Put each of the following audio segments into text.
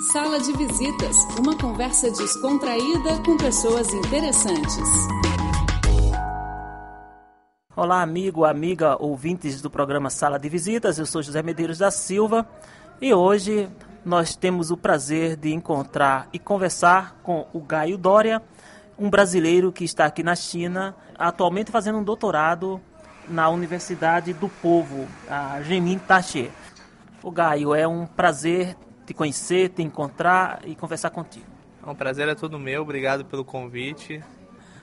Sala de Visitas, uma conversa descontraída com pessoas interessantes. Olá, amigo, amiga, ouvintes do programa Sala de Visitas. Eu sou José Medeiros da Silva e hoje nós temos o prazer de encontrar e conversar com o Gaio Dória, um brasileiro que está aqui na China, atualmente fazendo um doutorado na Universidade do Povo, a Gemin Taxie. O Gaio, é um prazer te conhecer, te encontrar e conversar contigo. É prazer é todo meu, obrigado pelo convite.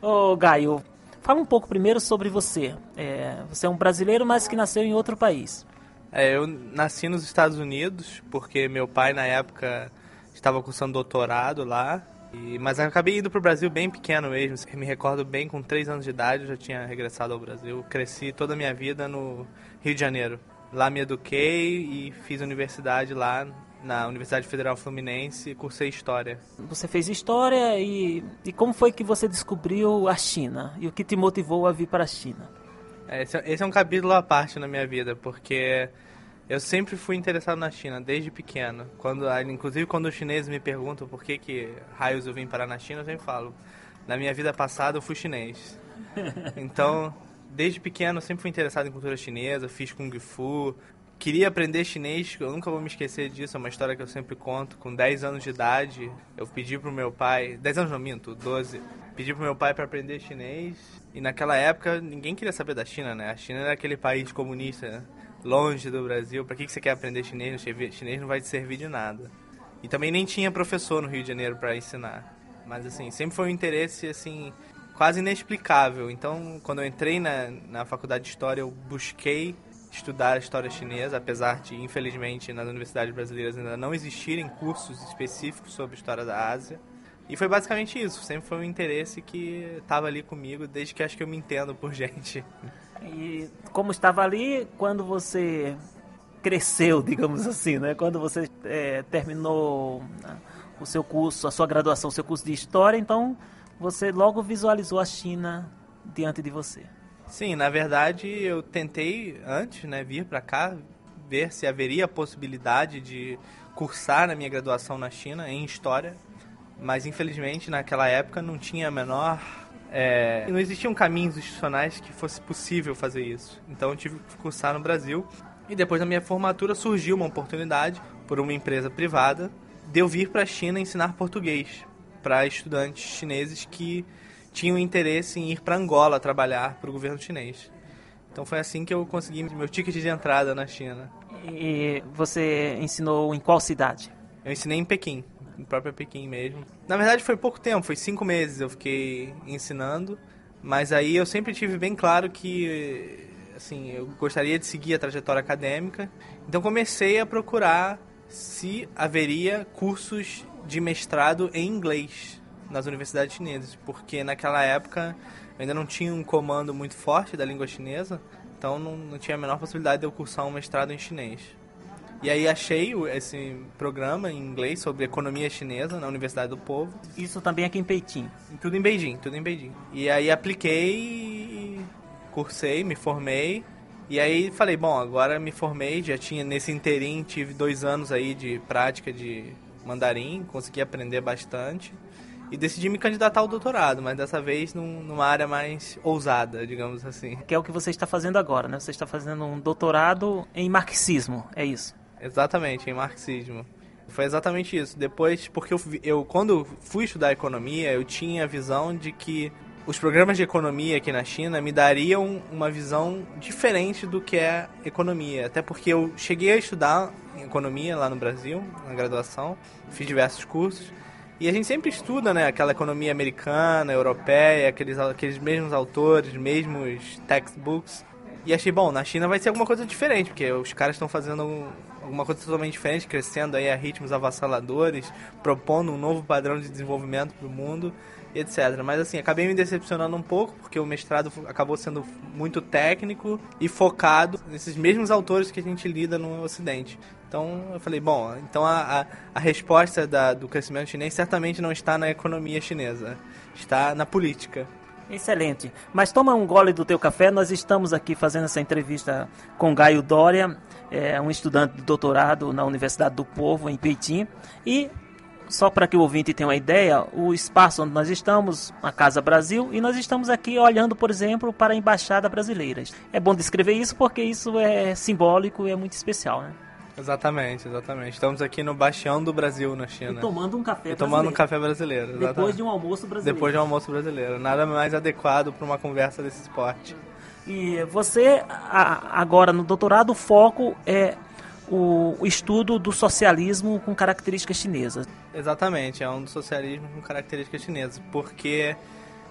Ô Gaio, fala um pouco primeiro sobre você. É, você é um brasileiro, mas que nasceu em outro país. É, eu nasci nos Estados Unidos, porque meu pai na época estava cursando doutorado lá. E, mas acabei indo para o Brasil bem pequeno mesmo. Me recordo bem, com 3 anos de idade eu já tinha regressado ao Brasil. Cresci toda a minha vida no Rio de Janeiro. Lá me eduquei e fiz universidade lá na Universidade Federal Fluminense, cursei História. Você fez História e, e como foi que você descobriu a China? E o que te motivou a vir para a China? É, esse, esse é um capítulo à parte na minha vida, porque eu sempre fui interessado na China, desde pequeno. Quando, inclusive quando os chineses me perguntam por que, que raios eu vim parar na China, eu sempre falo, na minha vida passada eu fui chinês. Então, desde pequeno sempre fui interessado em cultura chinesa, fiz Kung Fu, queria aprender chinês, eu nunca vou me esquecer disso, é uma história que eu sempre conto. Com 10 anos de idade, eu pedi pro meu pai, 10 anos não minto, 12, pedi pro meu pai para aprender chinês. E naquela época ninguém queria saber da China, né? A China era aquele país comunista, né? longe do Brasil. Para que, que você quer aprender chinês? O chinês não vai te servir de nada. E também nem tinha professor no Rio de Janeiro para ensinar. Mas assim, sempre foi um interesse assim quase inexplicável. Então, quando eu entrei na, na faculdade de História, eu busquei estudar a história chinesa, apesar de, infelizmente, nas universidades brasileiras ainda não existirem cursos específicos sobre história da Ásia. E foi basicamente isso, sempre foi um interesse que estava ali comigo desde que acho que eu me entendo por gente. E como estava ali quando você cresceu, digamos assim, né? Quando você é, terminou né, o seu curso, a sua graduação, o seu curso de História, então você logo visualizou a China diante de você. Sim, na verdade eu tentei antes, né, vir para cá ver se haveria a possibilidade de cursar a minha graduação na China em história, mas infelizmente naquela época não tinha a menor é, não existiam caminhos institucionais que fosse possível fazer isso. Então eu tive que cursar no Brasil e depois da minha formatura surgiu uma oportunidade por uma empresa privada de eu vir para a China ensinar português para estudantes chineses que tinham interesse em ir para Angola trabalhar para o governo chinês. Então foi assim que eu consegui meu ticket de entrada na China. E você ensinou em qual cidade? Eu ensinei em Pequim, em própria Pequim mesmo. Na verdade foi pouco tempo, foi cinco meses eu fiquei ensinando, mas aí eu sempre tive bem claro que assim eu gostaria de seguir a trajetória acadêmica. Então comecei a procurar se haveria cursos de mestrado em inglês nas universidades chinesas, porque naquela época ainda não tinha um comando muito forte da língua chinesa, então não, não tinha a menor possibilidade de eu cursar um mestrado em chinês. E aí achei esse programa em inglês sobre economia chinesa na Universidade do Povo. Isso também aqui em Pequim? Tudo em Beijing, tudo em Beijing. E aí apliquei, cursei, me formei. E aí falei, bom, agora me formei, já tinha nesse interim, tive dois anos aí de prática de mandarim, consegui aprender bastante e decidi me candidatar ao doutorado, mas dessa vez num, numa área mais ousada, digamos assim. Que é o que você está fazendo agora, né? Você está fazendo um doutorado em marxismo, é isso? Exatamente, em marxismo. Foi exatamente isso. Depois, porque eu, eu quando fui estudar economia, eu tinha a visão de que os programas de economia aqui na China me dariam uma visão diferente do que é economia. Até porque eu cheguei a estudar economia lá no Brasil, na graduação, fiz diversos cursos. E a gente sempre estuda, né, aquela economia americana, europeia, aqueles, aqueles mesmos autores, mesmos textbooks. E achei, bom, na China vai ser alguma coisa diferente, porque os caras estão fazendo alguma coisa totalmente diferente, crescendo aí a ritmos avassaladores, propondo um novo padrão de desenvolvimento para o mundo, etc. Mas assim, acabei me decepcionando um pouco, porque o mestrado acabou sendo muito técnico e focado nesses mesmos autores que a gente lida no Ocidente. Então eu falei, bom, então a, a, a resposta da, do crescimento chinês certamente não está na economia chinesa, está na política. Excelente. Mas toma um gole do teu café. Nós estamos aqui fazendo essa entrevista com Gaio Dória, é um estudante de doutorado na Universidade do Povo, em Peitim. E, só para que o ouvinte tenha uma ideia, o espaço onde nós estamos, a Casa Brasil, e nós estamos aqui olhando, por exemplo, para a Embaixada Brasileira. É bom descrever isso porque isso é simbólico e é muito especial, né? Exatamente, exatamente. Estamos aqui no Bastião do Brasil, na China. E tomando um café e brasileiro. tomando um café brasileiro. Exatamente. Depois de um almoço brasileiro. Depois de um almoço brasileiro. Nada mais adequado para uma conversa desse esporte. E você, agora no doutorado, o foco é o estudo do socialismo com características chinesas. Exatamente, é um do socialismo com características chinesas. Porque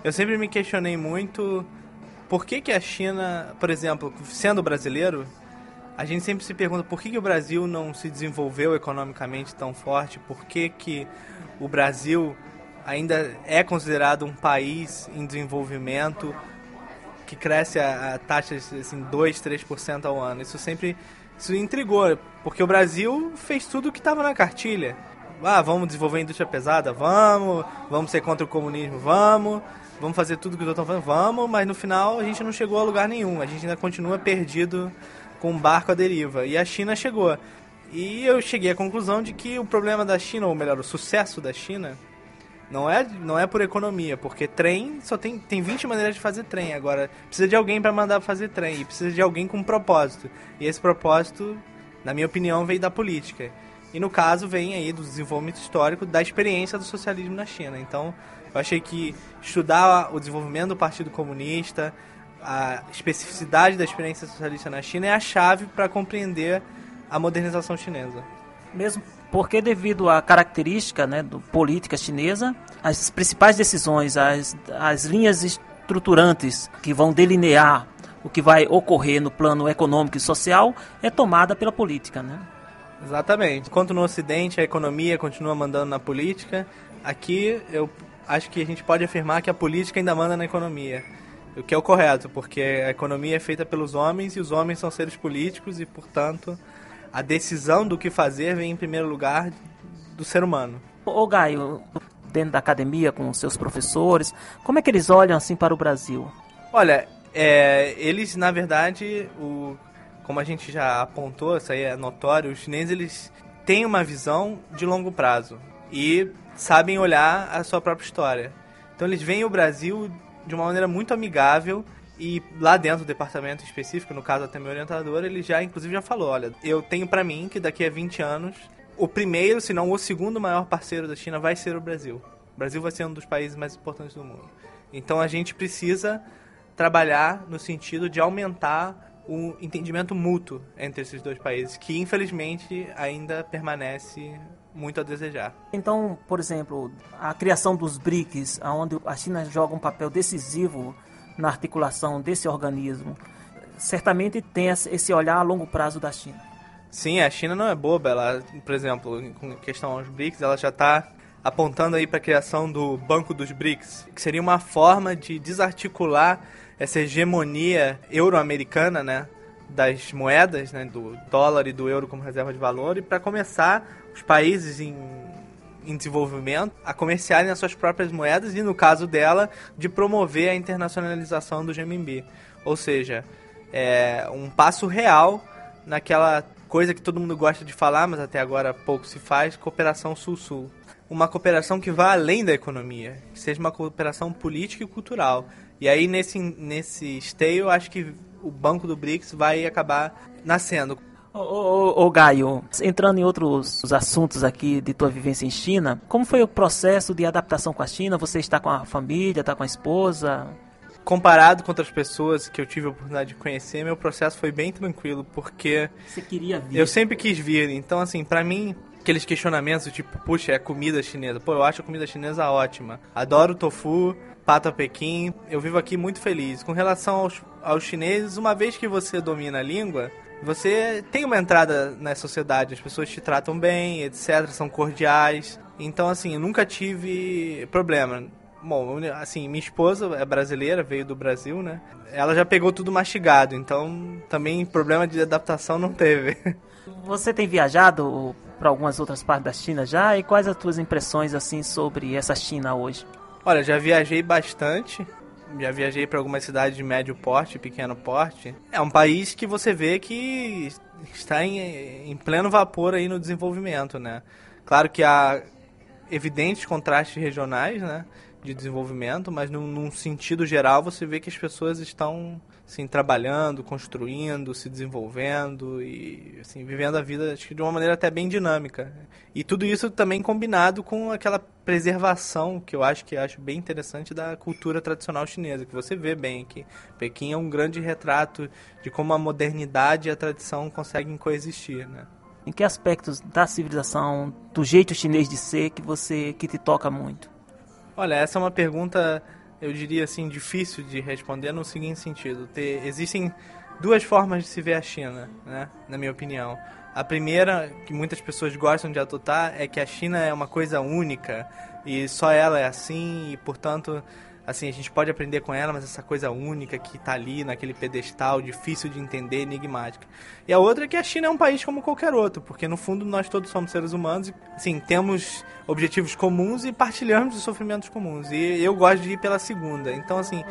eu sempre me questionei muito por que, que a China, por exemplo, sendo brasileiro, a gente sempre se pergunta por que, que o Brasil não se desenvolveu economicamente tão forte, por que, que o Brasil ainda é considerado um país em desenvolvimento que cresce a, a taxas assim 2, 3% ao ano. Isso sempre isso intrigou, porque o Brasil fez tudo o que estava na cartilha. Ah, vamos desenvolver a indústria pesada? Vamos. Vamos ser contra o comunismo? Vamos. Vamos fazer tudo o que eu estou falando? Vamos, mas no final a gente não chegou a lugar nenhum. A gente ainda continua perdido com um barco à deriva. E a China chegou. E eu cheguei à conclusão de que o problema da China, ou melhor, o sucesso da China, não é, não é por economia, porque trem só tem, tem 20 maneiras de fazer trem. Agora, precisa de alguém para mandar fazer trem, e precisa de alguém com um propósito. E esse propósito, na minha opinião, veio da política. E no caso, vem aí do desenvolvimento histórico da experiência do socialismo na China. Então, eu achei que estudar o desenvolvimento do Partido Comunista, a especificidade da experiência socialista na China é a chave para compreender a modernização chinesa. Mesmo porque devido à característica né, do política chinesa, as principais decisões, as, as linhas estruturantes que vão delinear o que vai ocorrer no plano econômico e social é tomada pela política, né? Exatamente. Enquanto no Ocidente a economia continua mandando na política, aqui eu acho que a gente pode afirmar que a política ainda manda na economia. O que é o correto, porque a economia é feita pelos homens e os homens são seres políticos e, portanto, a decisão do que fazer vem em primeiro lugar do ser humano. Ô Gaio, dentro da academia com seus professores, como é que eles olham assim para o Brasil? Olha, é, eles na verdade, o, como a gente já apontou, isso aí é notório, os chineses eles têm uma visão de longo prazo e sabem olhar a sua própria história. Então eles veem o Brasil de uma maneira muito amigável e lá dentro do departamento específico, no caso até meu orientador, ele já inclusive já falou, olha, eu tenho para mim que daqui a 20 anos o primeiro, se não o segundo maior parceiro da China vai ser o Brasil. O Brasil vai ser um dos países mais importantes do mundo. Então a gente precisa trabalhar no sentido de aumentar o entendimento mútuo entre esses dois países, que infelizmente ainda permanece muito a desejar. Então, por exemplo, a criação dos BRICS, onde a China joga um papel decisivo na articulação desse organismo, certamente tem esse olhar a longo prazo da China. Sim, a China não é boba. Ela, por exemplo, com questão aos BRICS, ela já está apontando aí para a criação do Banco dos BRICS, que seria uma forma de desarticular essa hegemonia euro-americana, né, das moedas, né, do dólar e do euro como reserva de valor, e para começar os países em, em desenvolvimento a comerciarem as suas próprias moedas e, no caso dela, de promover a internacionalização do renminbi. Ou seja, é um passo real naquela coisa que todo mundo gosta de falar, mas até agora pouco se faz, cooperação sul-sul. Uma cooperação que vá além da economia, que seja uma cooperação política e cultural. E aí, nesse, nesse esteio, acho que o Banco do BRICS vai acabar nascendo. Ô, ô, ô, Gaio, entrando em outros assuntos aqui de tua vivência em China, como foi o processo de adaptação com a China? Você está com a família, está com a esposa? Comparado com outras pessoas que eu tive a oportunidade de conhecer, meu processo foi bem tranquilo, porque... Você queria vir? Eu sempre quis vir, então assim, para mim, aqueles questionamentos tipo, puxa, é comida chinesa. Pô, eu acho a comida chinesa ótima. Adoro tofu, pata pequim. Eu vivo aqui muito feliz. Com relação aos, aos chineses, uma vez que você domina a língua, você tem uma entrada na sociedade, as pessoas te tratam bem, etc, são cordiais. Então, assim, eu nunca tive problema. Bom, assim, minha esposa é brasileira, veio do Brasil, né? Ela já pegou tudo mastigado, então também problema de adaptação não teve. Você tem viajado para algumas outras partes da China já? E quais as tuas impressões assim sobre essa China hoje? Olha, já viajei bastante já viajei para algumas cidades de médio porte, pequeno porte. É um país que você vê que está em, em pleno vapor aí no desenvolvimento, né? Claro que há evidentes contrastes regionais, né? de desenvolvimento, mas num, num, sentido geral você vê que as pessoas estão assim, trabalhando, construindo, se desenvolvendo e assim, vivendo a vida acho que de uma maneira até bem dinâmica. E tudo isso também combinado com aquela preservação que eu acho que acho bem interessante da cultura tradicional chinesa, que você vê bem aqui. Pequim é um grande retrato de como a modernidade e a tradição conseguem coexistir, né? Em que aspectos da civilização, do jeito chinês de ser que você que te toca muito? Olha, essa é uma pergunta, eu diria assim, difícil de responder no seguinte sentido. Ter, existem duas formas de se ver a China, né, na minha opinião. A primeira, que muitas pessoas gostam de adotar, é que a China é uma coisa única e só ela é assim e, portanto, assim, a gente pode aprender com ela, mas essa coisa única que está ali naquele pedestal, difícil de entender, enigmática. E a outra é que a China é um país como qualquer outro, porque no fundo nós todos somos seres humanos e, assim, temos objetivos comuns e partilhamos os sofrimentos comuns. E eu gosto de ir pela segunda. Então, assim,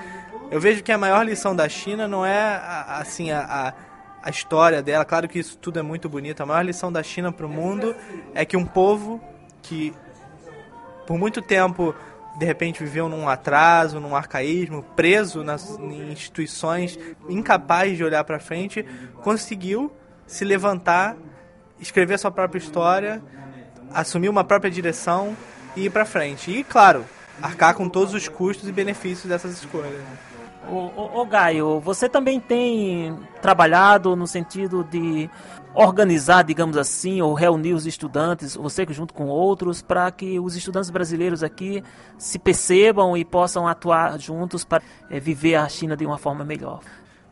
eu vejo que a maior lição da China não é, assim, a, a a história dela. Claro que isso tudo é muito bonito. A maior lição da China para o mundo é que um povo que por muito tempo de repente viveu num atraso, num arcaísmo, preso nas em instituições, incapaz de olhar para frente, conseguiu se levantar, escrever sua própria história, assumir uma própria direção e ir para frente. E, claro, arcar com todos os custos e benefícios dessas escolhas. Ô, ô, ô Gaio, você também tem trabalhado no sentido de organizar, digamos assim, ou reunir os estudantes, você junto com outros, para que os estudantes brasileiros aqui se percebam e possam atuar juntos para é, viver a China de uma forma melhor.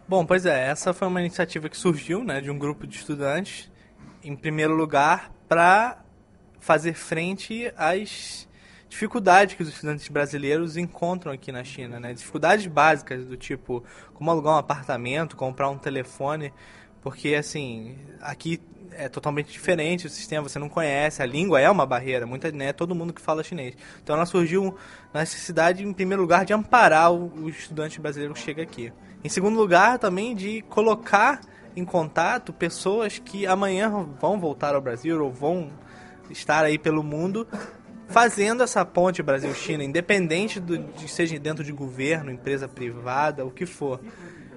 Bom, pois é, essa foi uma iniciativa que surgiu, né, de um grupo de estudantes, em primeiro lugar, para fazer frente às dificuldades que os estudantes brasileiros encontram aqui na China, né? Dificuldades básicas do tipo como alugar um apartamento, comprar um telefone, porque assim, aqui é totalmente diferente o sistema, você não conhece, a língua é uma barreira, muita, né, todo mundo que fala chinês. Então ela surgiu na necessidade, em primeiro lugar, de amparar o, o estudante brasileiro que chega aqui. Em segundo lugar, também de colocar em contato pessoas que amanhã vão voltar ao Brasil ou vão estar aí pelo mundo fazendo essa ponte Brasil-China, independente do, de seja dentro de governo, empresa privada, o que for.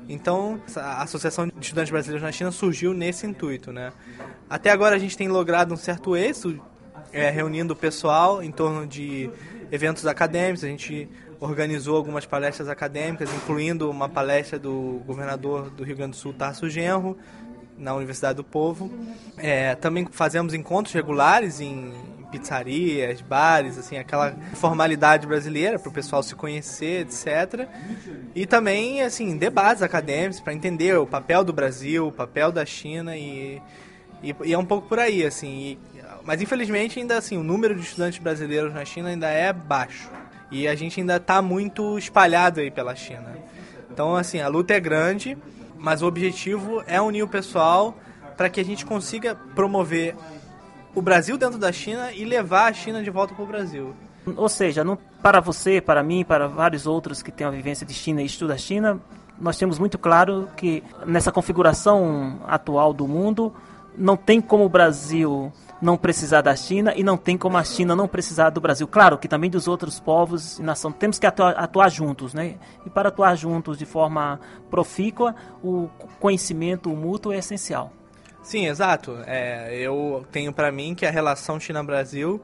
Então, a Associação de Estudantes Brasileiros na China surgiu nesse intuito, né? Até agora a gente tem logrado um certo êxito, é, reunindo o pessoal em torno de eventos acadêmicos. A gente organizou algumas palestras acadêmicas, incluindo uma palestra do governador do Rio Grande do Sul, Tarso Genro, na Universidade do Povo. É, também fazemos encontros regulares em pizzarias, bares, assim, aquela formalidade brasileira para o pessoal se conhecer, etc. E também, assim, debates acadêmicos para entender o papel do Brasil, o papel da China e, e, e é um pouco por aí, assim. E, mas infelizmente ainda assim, o número de estudantes brasileiros na China ainda é baixo. E a gente ainda está muito espalhado aí pela China. Então, assim, a luta é grande, mas o objetivo é unir o pessoal para que a gente consiga promover o Brasil dentro da China e levar a China de volta para o Brasil. Ou seja, não, para você, para mim, para vários outros que têm a vivência de China e estudam a China, nós temos muito claro que nessa configuração atual do mundo, não tem como o Brasil não precisar da China e não tem como a China não precisar do Brasil. Claro que também dos outros povos e nações. Temos que atuar, atuar, juntos, né? E para atuar juntos de forma profícua, o conhecimento mútuo é essencial. Sim, exato. É, eu tenho para mim que a relação China-Brasil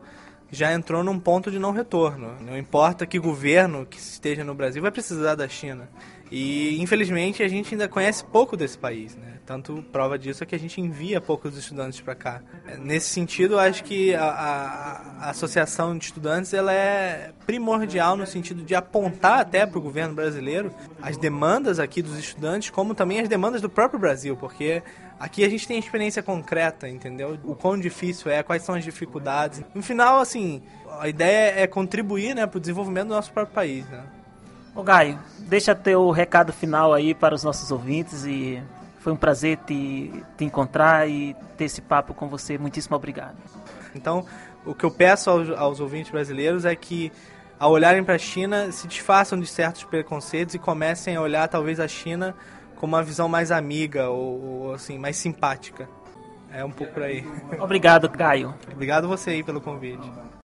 já entrou num ponto de não retorno. Não importa que governo que esteja no Brasil vai precisar da China. E infelizmente a gente ainda conhece pouco desse país, né? Tanto prova disso é que a gente envia poucos estudantes para cá. Nesse sentido, acho que a, a, a, associação de estudantes ela é primordial no sentido de apontar até para o governo brasileiro as demandas aqui dos estudantes, como também as demandas do próprio Brasil, porque aqui a gente tem experiência concreta, entendeu? O quão difícil é, quais são as dificuldades. No final, assim, a ideia é contribuir, né, para o desenvolvimento do nosso próprio país, né? Ô Gaio, deixa teu recado final aí para os nossos ouvintes e foi um prazer te, te encontrar e ter esse papo com você. Muitíssimo obrigado. Então, o que eu peço aos, aos ouvintes brasileiros é que, ao olharem para a China, se desfaçam de certos preconceitos e comecem a olhar talvez a China com uma visão mais amiga ou, ou assim mais simpática. É um pouco por aí. Obrigado, Caio. Obrigado você aí pelo convite.